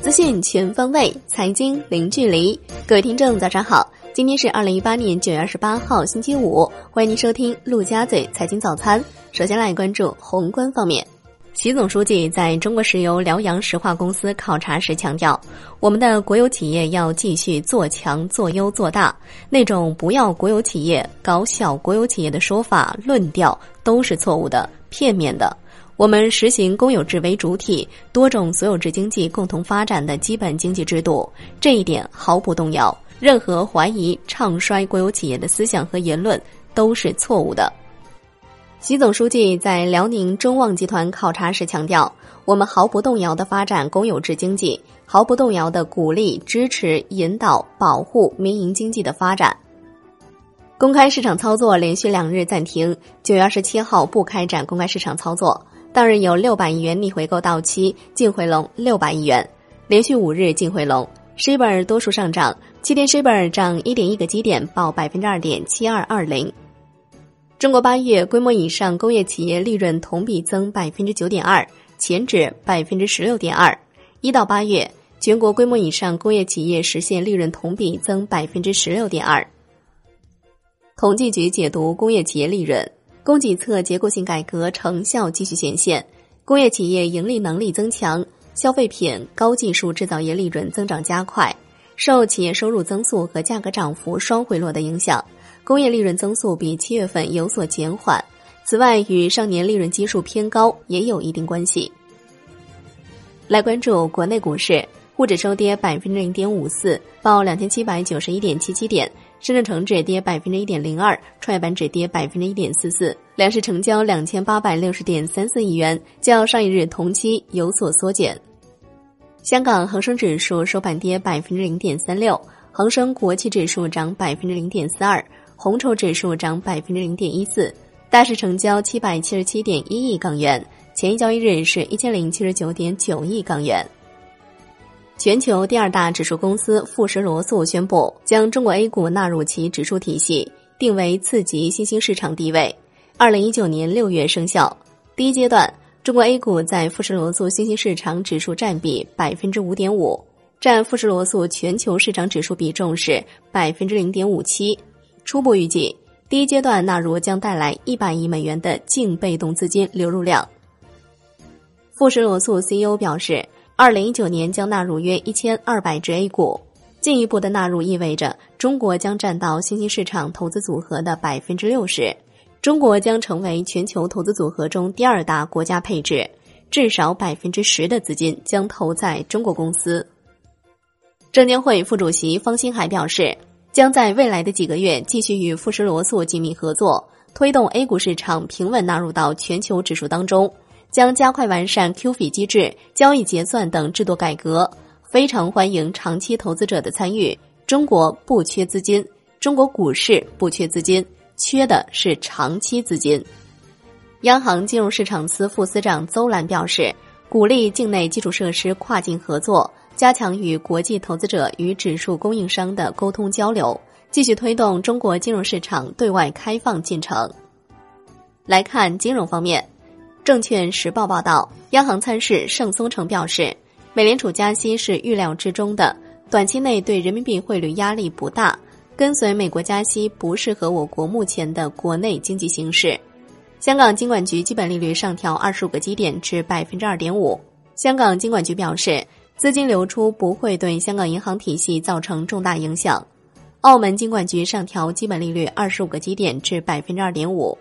资讯全方位，财经零距离。各位听众，早上好！今天是二零一八年九月二十八号，星期五。欢迎您收听陆家嘴财经早餐。首先来关注宏观方面。习总书记在中国石油辽阳石化公司考察时强调，我们的国有企业要继续做强、做优、做大。那种不要国有企业、搞小国有企业的说法、论调都是错误的、片面的。我们实行公有制为主体、多种所有制经济共同发展的基本经济制度，这一点毫不动摇。任何怀疑、唱衰国有企业的思想和言论都是错误的。习总书记在辽宁中旺集团考察时强调，我们毫不动摇地发展公有制经济，毫不动摇地鼓励、支持、引导、保护民营经济的发展。公开市场操作连续两日暂停，九月二十七号不开展公开市场操作。当日有六百亿元逆回购到期，净回笼六百亿元，连续五日净回笼。s h i b 多数上涨，七天 s h i b 涨一点一个基点，报百分之二点七二二零。中国八月规模以上工业企业利润同比增百分之九点二，前值百分之十六点二。一到八月，全国规模以上工业企业实现利润同比增百分之十六点二。统计局解读工业企业利润，供给侧结构性改革成效继续显现，工业企业盈利能力增强，消费品、高技术制造业利润增长加快，受企业收入增速和价格涨幅双回落的影响。工业利润增速比七月份有所减缓，此外与上年利润基数偏高也有一定关系。来关注国内股市，沪指收跌百分之零点五四，报两千七百九十一点七七点；深圳成指跌百分之一点零二，创业板指跌百分之一点四四。两市成交两千八百六十点三四亿元，较上一日同期有所缩减。香港恒生指数收盘跌百分之零点三六，恒生国企指数涨百分之零点四二。红筹指数涨百分之零点一四，大市成交七百七十七点一亿港元，前一交易日是一千零七十九点九亿港元。全球第二大指数公司富时罗素宣布，将中国 A 股纳入其指数体系，定为次级新兴市场地位。二零一九年六月生效。第一阶段，中国 A 股在富时罗素新兴市场指数占比百分之五点五，占富时罗素全球市场指数比重是百分之零点五七。初步预计，第一阶段纳入将带来一百亿美元的净被动资金流入量。富时罗素 CEO 表示，二零一九年将纳入约一千二百只 A 股，进一步的纳入意味着中国将占到新兴市场投资组合的百分之六十，中国将成为全球投资组合中第二大国家配置，至少百分之十的资金将投在中国公司。证监会副主席方星海表示。将在未来的几个月继续与富时罗素紧密合作，推动 A 股市场平稳纳入到全球指数当中。将加快完善 QF 机制、交易结算等制度改革，非常欢迎长期投资者的参与。中国不缺资金，中国股市不缺资金，缺的是长期资金。央行金融市场司副司长邹兰表示，鼓励境内基础设施跨境合作。加强与国际投资者与指数供应商的沟通交流，继续推动中国金融市场对外开放进程。来看金融方面，证券时报报道，央行参事盛松成表示，美联储加息是预料之中的，短期内对人民币汇率压力不大。跟随美国加息不适合我国目前的国内经济形势。香港金管局基本利率上调二十五个基点至百分之二点五。香港金管局表示。资金流出不会对香港银行体系造成重大影响。澳门金管局上调基本利率二十五个基点至百分之二点五。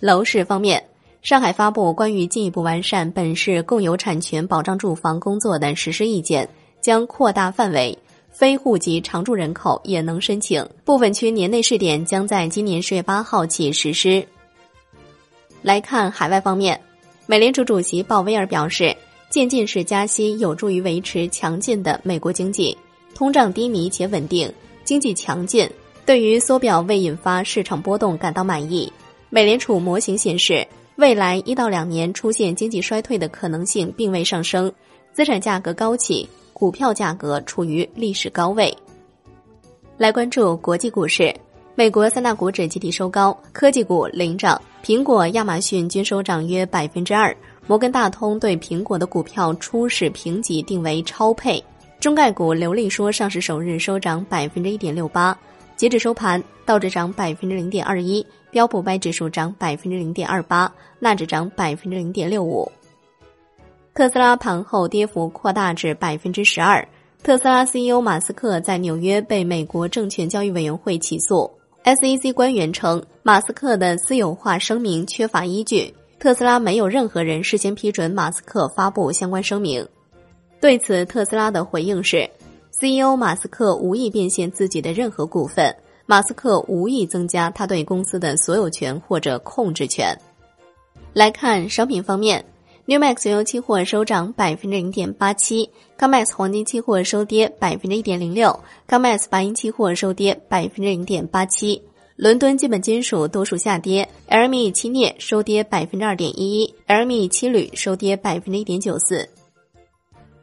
楼市方面，上海发布关于进一步完善本市共有产权保障住房工作的实施意见，将扩大范围，非户籍常住人口也能申请。部分区年内试点将在今年十月八号起实施。来看海外方面，美联储主席鲍威尔表示。渐进式加息有助于维持强劲的美国经济，通胀低迷且稳定，经济强劲。对于缩表未引发市场波动感到满意。美联储模型显示，未来一到两年出现经济衰退的可能性并未上升，资产价格高企，股票价格处于历史高位。来关注国际股市，美国三大股指集体收高，科技股领涨，苹果、亚马逊均收涨约百分之二。摩根大通对苹果的股票初始评级定为超配。中概股刘利说，上市首日收涨百分之一点六八，截止收盘，道指涨百分之零点二一，标普百指数涨百分之零点二八，纳指涨百分之零点六五。特斯拉盘后跌幅扩大至百分之十二。特斯拉 CEO 马斯克在纽约被美国证券交易委员会起诉。SEC 官员称，马斯克的私有化声明缺乏依据。特斯拉没有任何人事先批准马斯克发布相关声明。对此，特斯拉的回应是：CEO 马斯克无意变现自己的任何股份，马斯克无意增加他对公司的所有权或者控制权。来看商品方面，New Max 原油期货收涨百分之零点八七，COMEX 黄金期货收跌百分之一点零六，COMEX 白银期货收跌百分之零点八七。伦敦基本金属多数下跌，LME 期镍收跌百分之二点一一，LME 期铝收跌百分之一点九四。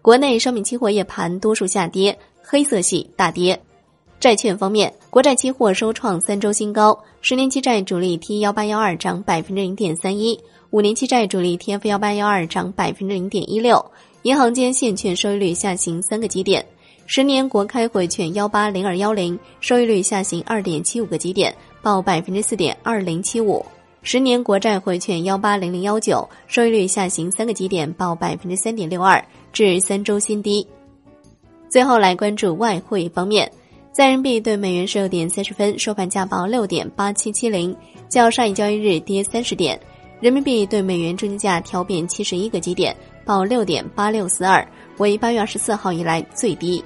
国内商品期货夜盘多数下跌，黑色系大跌。债券方面，国债期货收创三周新高，十年期债主力 T 幺八幺二涨百分之零点三一，五年期债主力 TF 幺八幺二涨百分之零点一六。银行间现券收益率下行三个基点。十年国开汇券幺八零二幺零收益率下行二点七五个基点，报百分之四点二零七五；十年国债汇券幺八零零幺九收益率下行三个基点，报百分之三点六二，至三周新低。最后来关注外汇方面，在人民币对美元十六点三十分收盘价报六点八七七零，较上一交易日跌三十点。人民币对美元中间价调贬七十一个基点，报六点八六四二，为八月二十四号以来最低。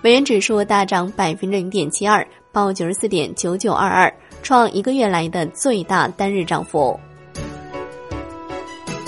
美元指数大涨百分之零点七二，报九十四点九九二二，创一个月来的最大单日涨幅。